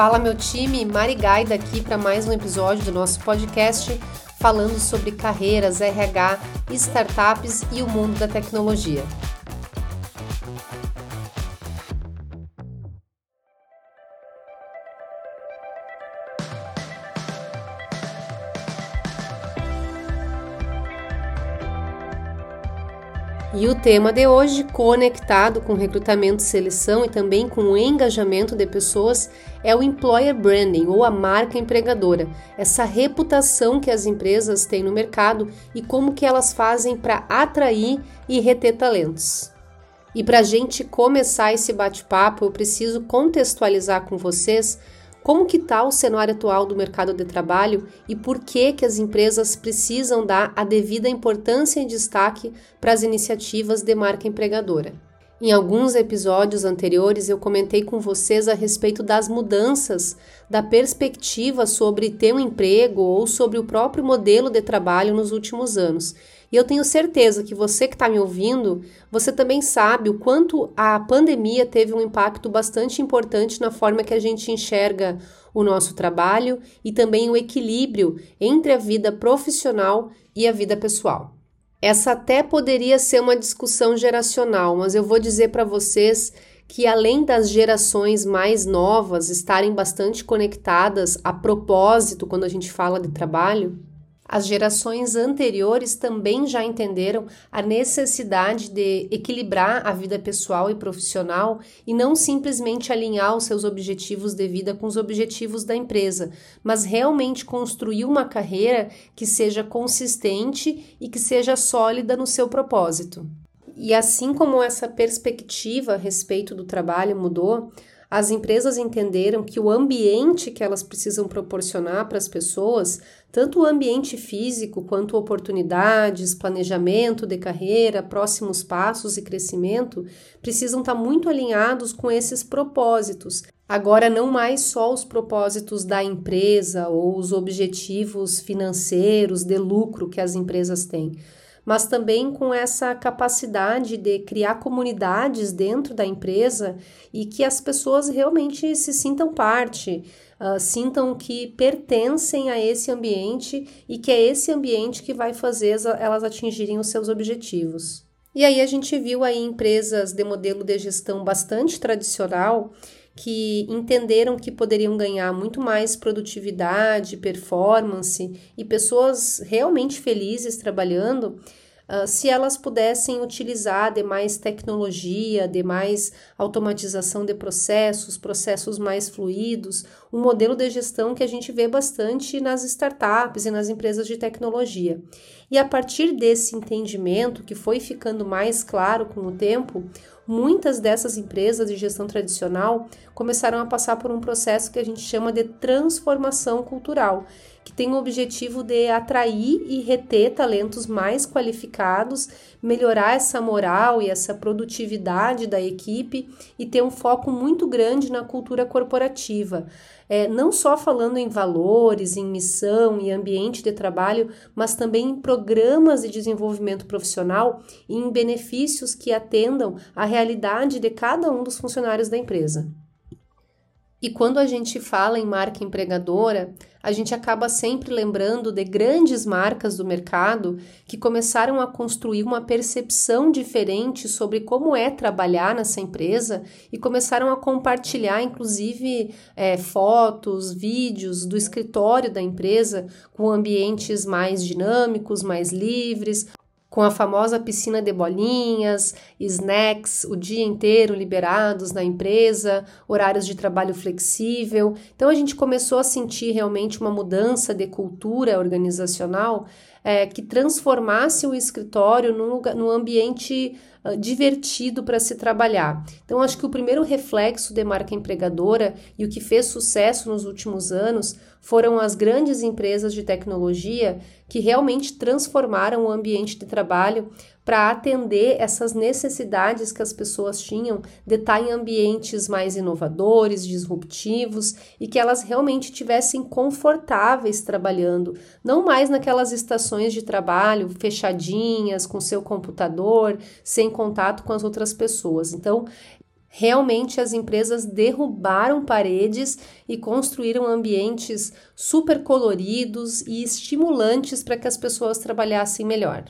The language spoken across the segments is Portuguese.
Fala meu time, Mari Gaida aqui para mais um episódio do nosso podcast falando sobre carreiras, RH, startups e o mundo da tecnologia. Tema de hoje, conectado com recrutamento e seleção e também com o engajamento de pessoas, é o employer branding ou a marca empregadora, essa reputação que as empresas têm no mercado e como que elas fazem para atrair e reter talentos. E para a gente começar esse bate-papo, eu preciso contextualizar com vocês como que está o cenário atual do mercado de trabalho e por que que as empresas precisam dar a devida importância e destaque para as iniciativas de marca empregadora? Em alguns episódios anteriores eu comentei com vocês a respeito das mudanças da perspectiva sobre ter um emprego ou sobre o próprio modelo de trabalho nos últimos anos. E eu tenho certeza que você que está me ouvindo, você também sabe o quanto a pandemia teve um impacto bastante importante na forma que a gente enxerga o nosso trabalho e também o equilíbrio entre a vida profissional e a vida pessoal. Essa até poderia ser uma discussão geracional, mas eu vou dizer para vocês que além das gerações mais novas estarem bastante conectadas a propósito quando a gente fala de trabalho, as gerações anteriores também já entenderam a necessidade de equilibrar a vida pessoal e profissional e não simplesmente alinhar os seus objetivos de vida com os objetivos da empresa, mas realmente construir uma carreira que seja consistente e que seja sólida no seu propósito. E assim como essa perspectiva a respeito do trabalho mudou, as empresas entenderam que o ambiente que elas precisam proporcionar para as pessoas, tanto o ambiente físico quanto oportunidades, planejamento de carreira, próximos passos e crescimento, precisam estar muito alinhados com esses propósitos. Agora, não mais só os propósitos da empresa ou os objetivos financeiros de lucro que as empresas têm, mas também com essa capacidade de criar comunidades dentro da empresa e que as pessoas realmente se sintam parte, uh, sintam que pertencem a esse ambiente e que é esse ambiente que vai fazer elas atingirem os seus objetivos. E aí a gente viu aí empresas de modelo de gestão bastante tradicional que entenderam que poderiam ganhar muito mais produtividade, performance e pessoas realmente felizes trabalhando uh, se elas pudessem utilizar de mais tecnologia, de mais automatização de processos, processos mais fluidos, um modelo de gestão que a gente vê bastante nas startups e nas empresas de tecnologia. E a partir desse entendimento, que foi ficando mais claro com o tempo, muitas dessas empresas de gestão tradicional começaram a passar por um processo que a gente chama de transformação cultural, que tem o objetivo de atrair e reter talentos mais qualificados, melhorar essa moral e essa produtividade da equipe e ter um foco muito grande na cultura corporativa. É, não só falando em valores, em missão e ambiente de trabalho, mas também em programas de desenvolvimento profissional e em benefícios que atendam à realidade de cada um dos funcionários da empresa. E quando a gente fala em marca empregadora, a gente acaba sempre lembrando de grandes marcas do mercado que começaram a construir uma percepção diferente sobre como é trabalhar nessa empresa e começaram a compartilhar, inclusive, é, fotos, vídeos do escritório da empresa com ambientes mais dinâmicos, mais livres, com a famosa piscina de bolinhas, snacks o dia inteiro liberados na empresa, horários de trabalho flexível. Então a gente começou a sentir realmente uma mudança de cultura organizacional é, que transformasse o escritório num, lugar, num ambiente uh, divertido para se trabalhar. Então, acho que o primeiro reflexo de marca empregadora e o que fez sucesso nos últimos anos foram as grandes empresas de tecnologia que realmente transformaram o ambiente de trabalho para atender essas necessidades que as pessoas tinham de estar em ambientes mais inovadores, disruptivos e que elas realmente tivessem confortáveis trabalhando, não mais naquelas estações de trabalho fechadinhas com seu computador, sem contato com as outras pessoas. Então, Realmente as empresas derrubaram paredes e construíram ambientes super coloridos e estimulantes para que as pessoas trabalhassem melhor.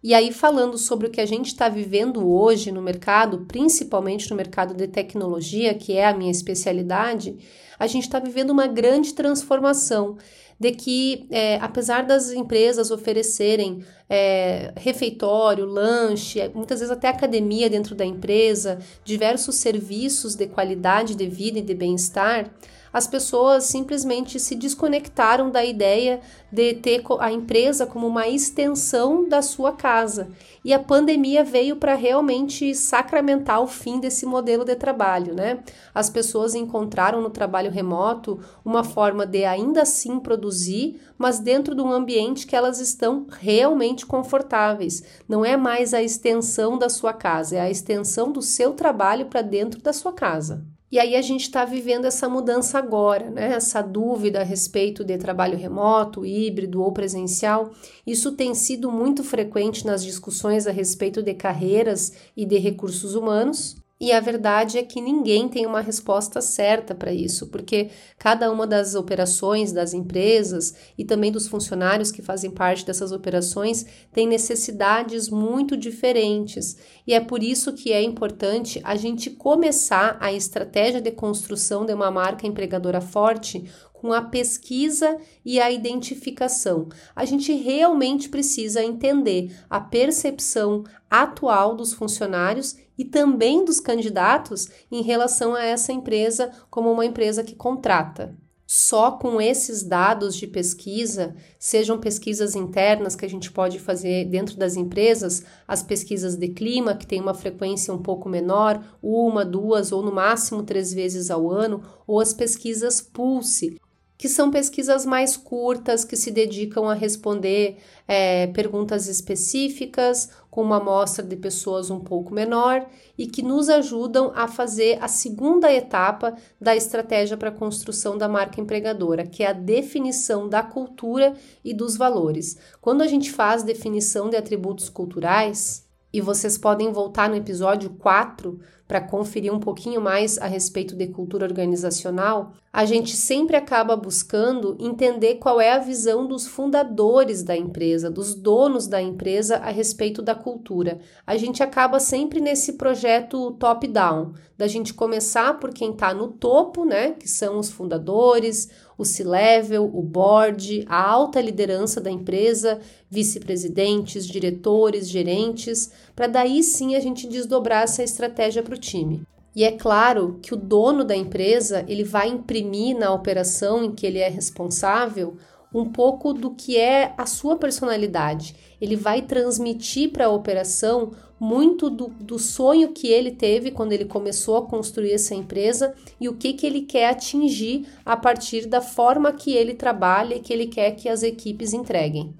E aí, falando sobre o que a gente está vivendo hoje no mercado, principalmente no mercado de tecnologia, que é a minha especialidade, a gente está vivendo uma grande transformação de que, é, apesar das empresas oferecerem é, refeitório, lanche, muitas vezes até academia dentro da empresa, diversos serviços de qualidade de vida e de bem-estar, as pessoas simplesmente se desconectaram da ideia de ter a empresa como uma extensão da sua casa. E a pandemia veio para realmente sacramentar o fim desse modelo de trabalho, né? As pessoas encontraram no trabalho remoto uma forma de ainda assim produzir, mas dentro de um ambiente que elas estão realmente confortáveis. Não é mais a extensão da sua casa, é a extensão do seu trabalho para dentro da sua casa. E aí a gente está vivendo essa mudança agora, né? Essa dúvida a respeito de trabalho remoto, híbrido ou presencial. Isso tem sido muito frequente nas discussões a respeito de carreiras e de recursos humanos. E a verdade é que ninguém tem uma resposta certa para isso, porque cada uma das operações das empresas e também dos funcionários que fazem parte dessas operações tem necessidades muito diferentes. E é por isso que é importante a gente começar a estratégia de construção de uma marca empregadora forte com a pesquisa e a identificação. A gente realmente precisa entender a percepção atual dos funcionários e também dos candidatos em relação a essa empresa como uma empresa que contrata. Só com esses dados de pesquisa, sejam pesquisas internas que a gente pode fazer dentro das empresas, as pesquisas de clima, que tem uma frequência um pouco menor, uma, duas ou no máximo três vezes ao ano, ou as pesquisas Pulse, que são pesquisas mais curtas, que se dedicam a responder é, perguntas específicas, com uma amostra de pessoas um pouco menor e que nos ajudam a fazer a segunda etapa da estratégia para a construção da marca empregadora, que é a definição da cultura e dos valores. Quando a gente faz definição de atributos culturais, e vocês podem voltar no episódio 4 para conferir um pouquinho mais a respeito de cultura organizacional, a gente sempre acaba buscando entender qual é a visão dos fundadores da empresa, dos donos da empresa a respeito da cultura. A gente acaba sempre nesse projeto top-down, da gente começar por quem está no topo, né, que são os fundadores, o C-level, o board, a alta liderança da empresa, vice-presidentes, diretores, gerentes, para daí sim a gente desdobrar essa estratégia para o time. E é claro que o dono da empresa ele vai imprimir na operação em que ele é responsável um pouco do que é a sua personalidade. Ele vai transmitir para a operação muito do, do sonho que ele teve quando ele começou a construir essa empresa e o que, que ele quer atingir a partir da forma que ele trabalha e que ele quer que as equipes entreguem.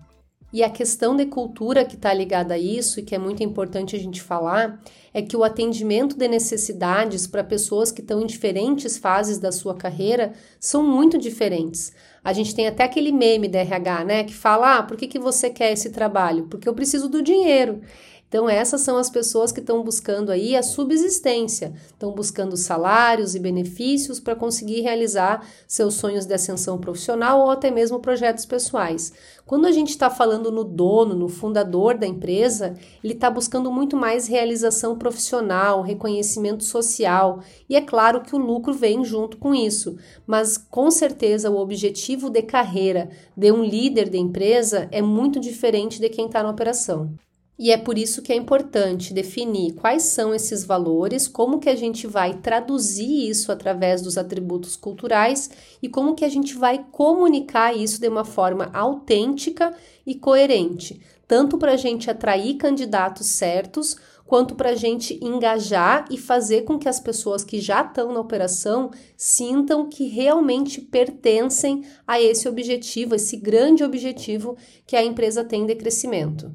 E a questão de cultura que está ligada a isso e que é muito importante a gente falar é que o atendimento de necessidades para pessoas que estão em diferentes fases da sua carreira são muito diferentes. A gente tem até aquele meme da RH, né, que fala: ah, por que, que você quer esse trabalho? Porque eu preciso do dinheiro. Então, essas são as pessoas que estão buscando aí a subsistência, estão buscando salários e benefícios para conseguir realizar seus sonhos de ascensão profissional ou até mesmo projetos pessoais. Quando a gente está falando no dono, no fundador da empresa, ele está buscando muito mais realização profissional, reconhecimento social, e é claro que o lucro vem junto com isso, mas com certeza o objetivo de carreira de um líder de empresa é muito diferente de quem está na operação. E é por isso que é importante definir quais são esses valores, como que a gente vai traduzir isso através dos atributos culturais e como que a gente vai comunicar isso de uma forma autêntica e coerente, tanto para a gente atrair candidatos certos, quanto para a gente engajar e fazer com que as pessoas que já estão na operação sintam que realmente pertencem a esse objetivo, esse grande objetivo que a empresa tem de crescimento.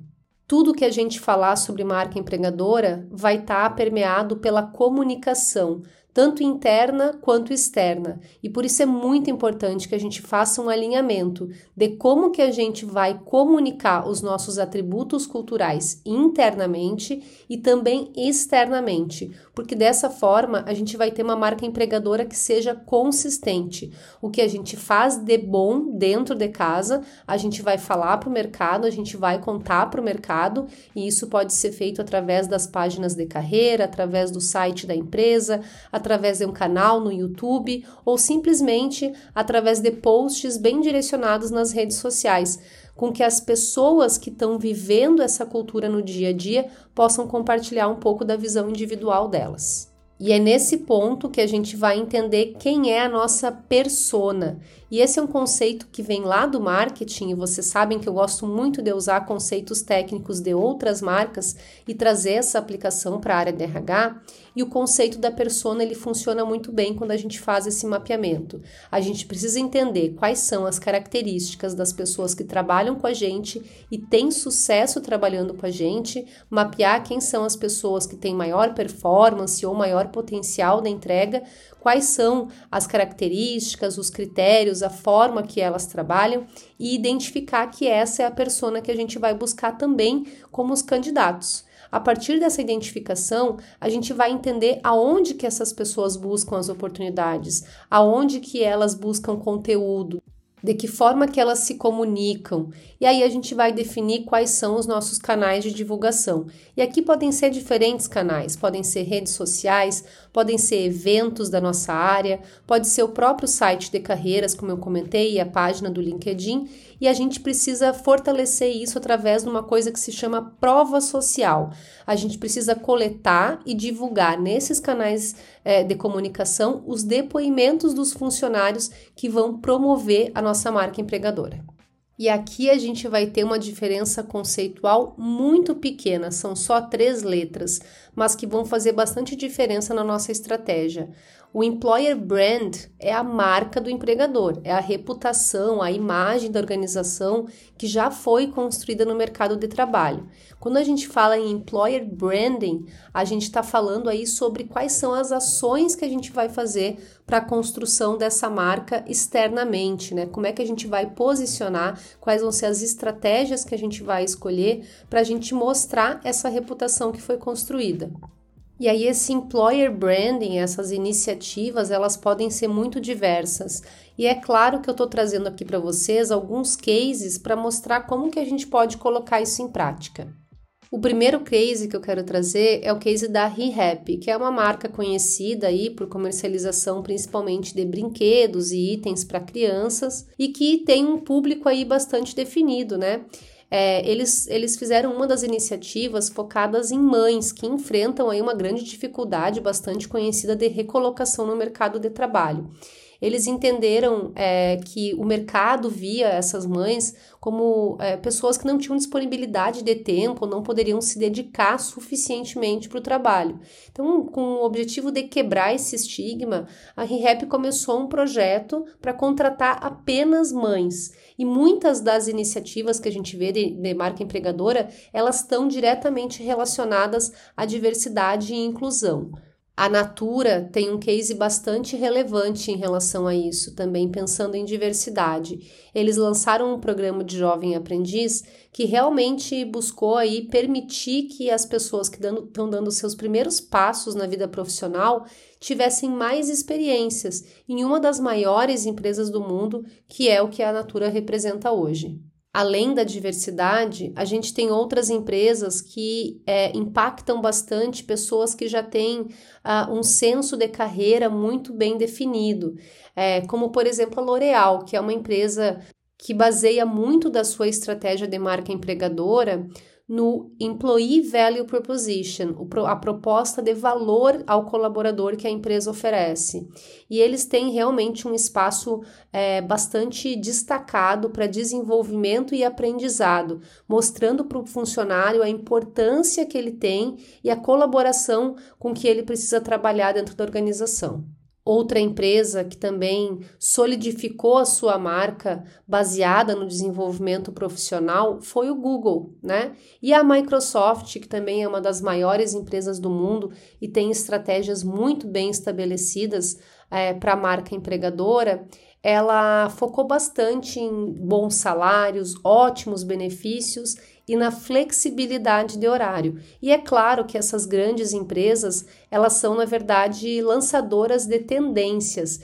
Tudo que a gente falar sobre marca empregadora vai estar tá permeado pela comunicação, tanto interna quanto externa. E por isso é muito importante que a gente faça um alinhamento de como que a gente vai comunicar os nossos atributos culturais internamente e também externamente, porque dessa forma a gente vai ter uma marca empregadora que seja consistente. O que a gente faz de bom dentro de casa, a gente vai falar para o mercado, a gente vai contar para o mercado, e isso pode ser feito através das páginas de carreira, através do site da empresa, através de um canal no YouTube ou simplesmente através de posts bem direcionados nas redes sociais, com que as pessoas que estão vivendo essa cultura no dia a dia possam compartilhar um pouco da visão individual delas. E é nesse ponto que a gente vai entender quem é a nossa persona. E esse é um conceito que vem lá do marketing, e vocês sabem que eu gosto muito de usar conceitos técnicos de outras marcas e trazer essa aplicação para a área de RH. E o conceito da persona ele funciona muito bem quando a gente faz esse mapeamento. A gente precisa entender quais são as características das pessoas que trabalham com a gente e têm sucesso trabalhando com a gente, mapear quem são as pessoas que têm maior performance ou maior potencial da entrega, quais são as características, os critérios, a forma que elas trabalham e identificar que essa é a persona que a gente vai buscar também como os candidatos. A partir dessa identificação, a gente vai entender aonde que essas pessoas buscam as oportunidades, aonde que elas buscam conteúdo, de que forma que elas se comunicam. E aí a gente vai definir quais são os nossos canais de divulgação. E aqui podem ser diferentes canais, podem ser redes sociais, podem ser eventos da nossa área, pode ser o próprio site de carreiras, como eu comentei, e a página do LinkedIn, e a gente precisa fortalecer isso através de uma coisa que se chama prova social. A gente precisa coletar e divulgar nesses canais é, de comunicação os depoimentos dos funcionários que vão promover a nossa marca empregadora. E aqui a gente vai ter uma diferença conceitual muito pequena, são só três letras, mas que vão fazer bastante diferença na nossa estratégia. O employer brand é a marca do empregador, é a reputação, a imagem da organização que já foi construída no mercado de trabalho. Quando a gente fala em employer branding, a gente está falando aí sobre quais são as ações que a gente vai fazer para a construção dessa marca externamente, né? Como é que a gente vai posicionar, quais vão ser as estratégias que a gente vai escolher para a gente mostrar essa reputação que foi construída. E aí esse employer branding, essas iniciativas, elas podem ser muito diversas. E é claro que eu estou trazendo aqui para vocês alguns cases para mostrar como que a gente pode colocar isso em prática. O primeiro case que eu quero trazer é o case da ReHap, que é uma marca conhecida aí por comercialização principalmente de brinquedos e itens para crianças e que tem um público aí bastante definido, né? É, eles, eles fizeram uma das iniciativas focadas em mães que enfrentam aí uma grande dificuldade bastante conhecida de recolocação no mercado de trabalho. Eles entenderam é, que o mercado via essas mães como é, pessoas que não tinham disponibilidade de tempo, não poderiam se dedicar suficientemente para o trabalho. Então, com o objetivo de quebrar esse estigma, a ReHap começou um projeto para contratar apenas mães. E muitas das iniciativas que a gente vê de, de marca empregadora, elas estão diretamente relacionadas à diversidade e inclusão. A Natura tem um case bastante relevante em relação a isso, também pensando em diversidade. Eles lançaram um programa de jovem aprendiz que realmente buscou aí permitir que as pessoas que estão dando seus primeiros passos na vida profissional tivessem mais experiências em uma das maiores empresas do mundo, que é o que a Natura representa hoje. Além da diversidade, a gente tem outras empresas que é, impactam bastante pessoas que já têm uh, um senso de carreira muito bem definido, é, como por exemplo a L'Oréal, que é uma empresa que baseia muito da sua estratégia de marca empregadora no Employee Value Proposition, a proposta de valor ao colaborador que a empresa oferece. E eles têm realmente um espaço é, bastante destacado para desenvolvimento e aprendizado, mostrando para o funcionário a importância que ele tem e a colaboração com que ele precisa trabalhar dentro da organização. Outra empresa que também solidificou a sua marca baseada no desenvolvimento profissional foi o Google, né? E a Microsoft, que também é uma das maiores empresas do mundo e tem estratégias muito bem estabelecidas é, para a marca empregadora, ela focou bastante em bons salários, ótimos benefícios e na flexibilidade de horário. E é claro que essas grandes empresas, elas são na verdade lançadoras de tendências.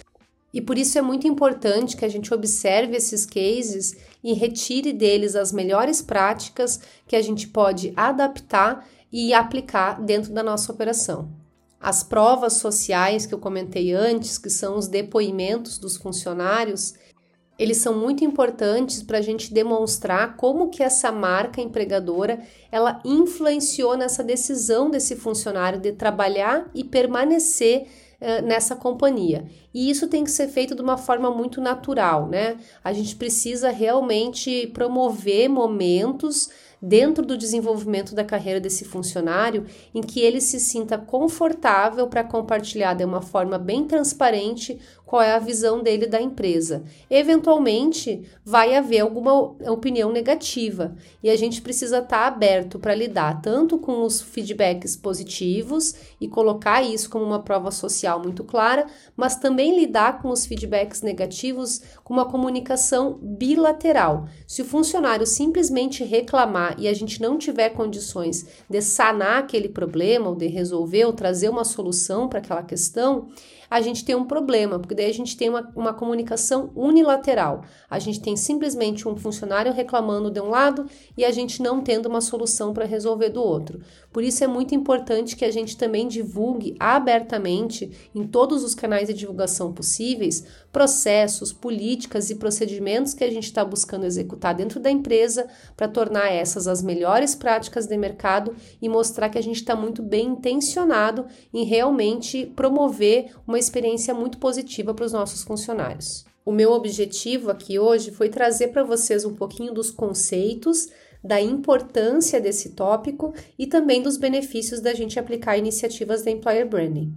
E por isso é muito importante que a gente observe esses cases e retire deles as melhores práticas que a gente pode adaptar e aplicar dentro da nossa operação. As provas sociais que eu comentei antes, que são os depoimentos dos funcionários, eles são muito importantes para a gente demonstrar como que essa marca empregadora ela influenciou nessa decisão desse funcionário de trabalhar e permanecer uh, nessa companhia. E isso tem que ser feito de uma forma muito natural, né? A gente precisa realmente promover momentos dentro do desenvolvimento da carreira desse funcionário em que ele se sinta confortável para compartilhar de uma forma bem transparente qual é a visão dele da empresa. Eventualmente, vai haver alguma opinião negativa e a gente precisa estar tá aberto para lidar tanto com os feedbacks positivos e colocar isso como uma prova social muito clara, mas também lidar com os feedbacks negativos com uma comunicação bilateral. Se o funcionário simplesmente reclamar e a gente não tiver condições de sanar aquele problema ou de resolver ou trazer uma solução para aquela questão, a gente tem um problema, porque daí a gente tem uma, uma comunicação unilateral. A gente tem simplesmente um funcionário reclamando de um lado e a gente não tendo uma solução para resolver do outro. Por isso é muito importante que a gente também divulgue abertamente em todos os canais de divulgação possíveis processos, políticas e procedimentos que a gente está buscando executar dentro da empresa para tornar essas as melhores práticas de mercado e mostrar que a gente está muito bem intencionado em realmente promover uma experiência muito positiva para os nossos funcionários. O meu objetivo aqui hoje foi trazer para vocês um pouquinho dos conceitos, da importância desse tópico e também dos benefícios da gente aplicar iniciativas de employer branding.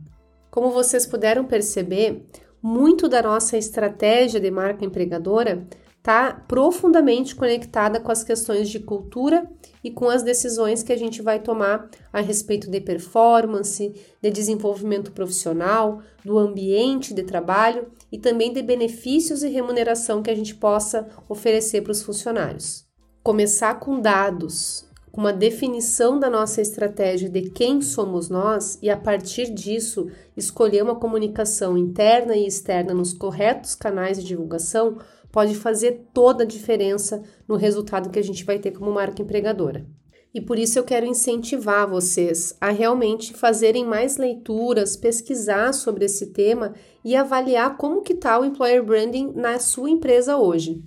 Como vocês puderam perceber, muito da nossa estratégia de marca empregadora está profundamente conectada com as questões de cultura e com as decisões que a gente vai tomar a respeito de performance, de desenvolvimento profissional, do ambiente de trabalho e também de benefícios e remuneração que a gente possa oferecer para os funcionários. Começar com dados, com uma definição da nossa estratégia de quem somos nós e a partir disso escolher uma comunicação interna e externa nos corretos canais de divulgação pode fazer toda a diferença no resultado que a gente vai ter como marca empregadora. E por isso eu quero incentivar vocês a realmente fazerem mais leituras, pesquisar sobre esse tema e avaliar como que está o employer branding na sua empresa hoje.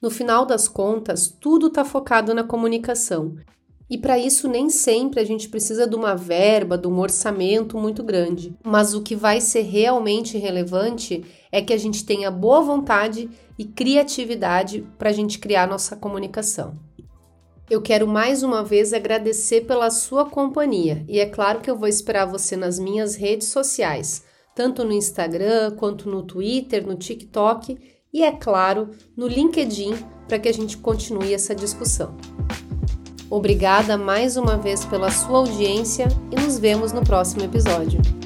No final das contas, tudo está focado na comunicação. E para isso nem sempre a gente precisa de uma verba, de um orçamento muito grande. Mas o que vai ser realmente relevante é que a gente tenha boa vontade e criatividade para a gente criar nossa comunicação. Eu quero mais uma vez agradecer pela sua companhia e é claro que eu vou esperar você nas minhas redes sociais, tanto no Instagram quanto no Twitter, no TikTok e, é claro, no LinkedIn, para que a gente continue essa discussão. Obrigada mais uma vez pela sua audiência e nos vemos no próximo episódio.